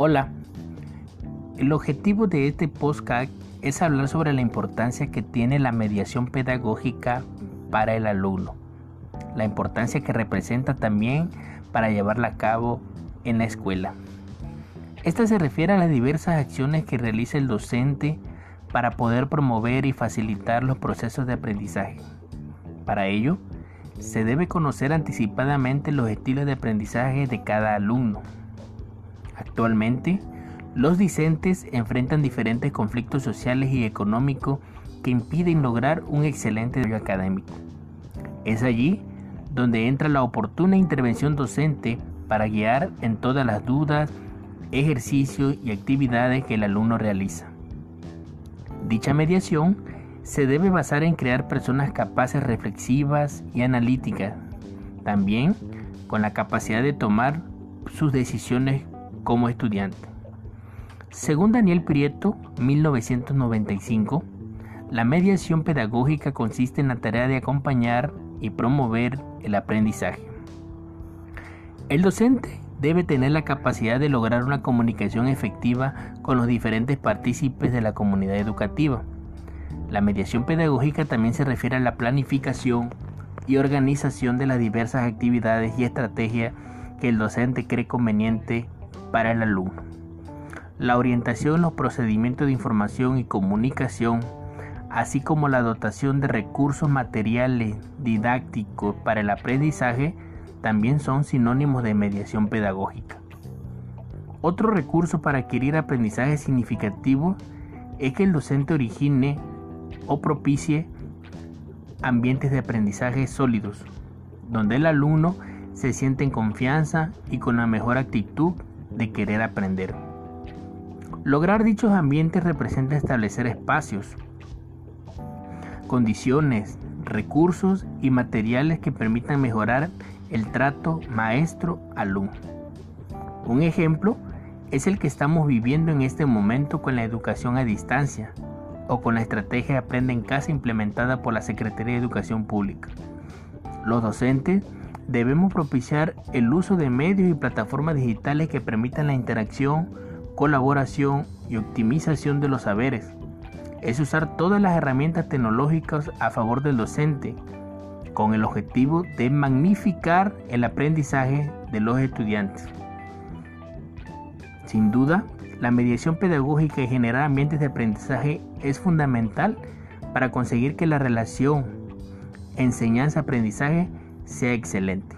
Hola, el objetivo de este podcast es hablar sobre la importancia que tiene la mediación pedagógica para el alumno, la importancia que representa también para llevarla a cabo en la escuela. Esta se refiere a las diversas acciones que realiza el docente para poder promover y facilitar los procesos de aprendizaje. Para ello, se debe conocer anticipadamente los estilos de aprendizaje de cada alumno Actualmente, los discentes enfrentan diferentes conflictos sociales y económicos que impiden lograr un excelente desarrollo académico. Es allí donde entra la oportuna intervención docente para guiar en todas las dudas, ejercicios y actividades que el alumno realiza. Dicha mediación se debe basar en crear personas capaces reflexivas y analíticas, también con la capacidad de tomar sus decisiones como estudiante. Según Daniel Prieto, 1995, la mediación pedagógica consiste en la tarea de acompañar y promover el aprendizaje. El docente debe tener la capacidad de lograr una comunicación efectiva con los diferentes partícipes de la comunidad educativa. La mediación pedagógica también se refiere a la planificación y organización de las diversas actividades y estrategias que el docente cree conveniente para el alumno. La orientación en los procedimientos de información y comunicación, así como la dotación de recursos materiales didácticos para el aprendizaje, también son sinónimos de mediación pedagógica. Otro recurso para adquirir aprendizaje significativo es que el docente origine o propicie ambientes de aprendizaje sólidos, donde el alumno se siente en confianza y con la mejor actitud de querer aprender. Lograr dichos ambientes representa establecer espacios, condiciones, recursos y materiales que permitan mejorar el trato maestro-alumno. Un ejemplo es el que estamos viviendo en este momento con la educación a distancia o con la estrategia Aprende en Casa implementada por la Secretaría de Educación Pública. Los docentes debemos propiciar el uso de medios y plataformas digitales que permitan la interacción, colaboración y optimización de los saberes. Es usar todas las herramientas tecnológicas a favor del docente, con el objetivo de magnificar el aprendizaje de los estudiantes. Sin duda, la mediación pedagógica y generar ambientes de aprendizaje es fundamental para conseguir que la relación enseñanza-aprendizaje sea excelente.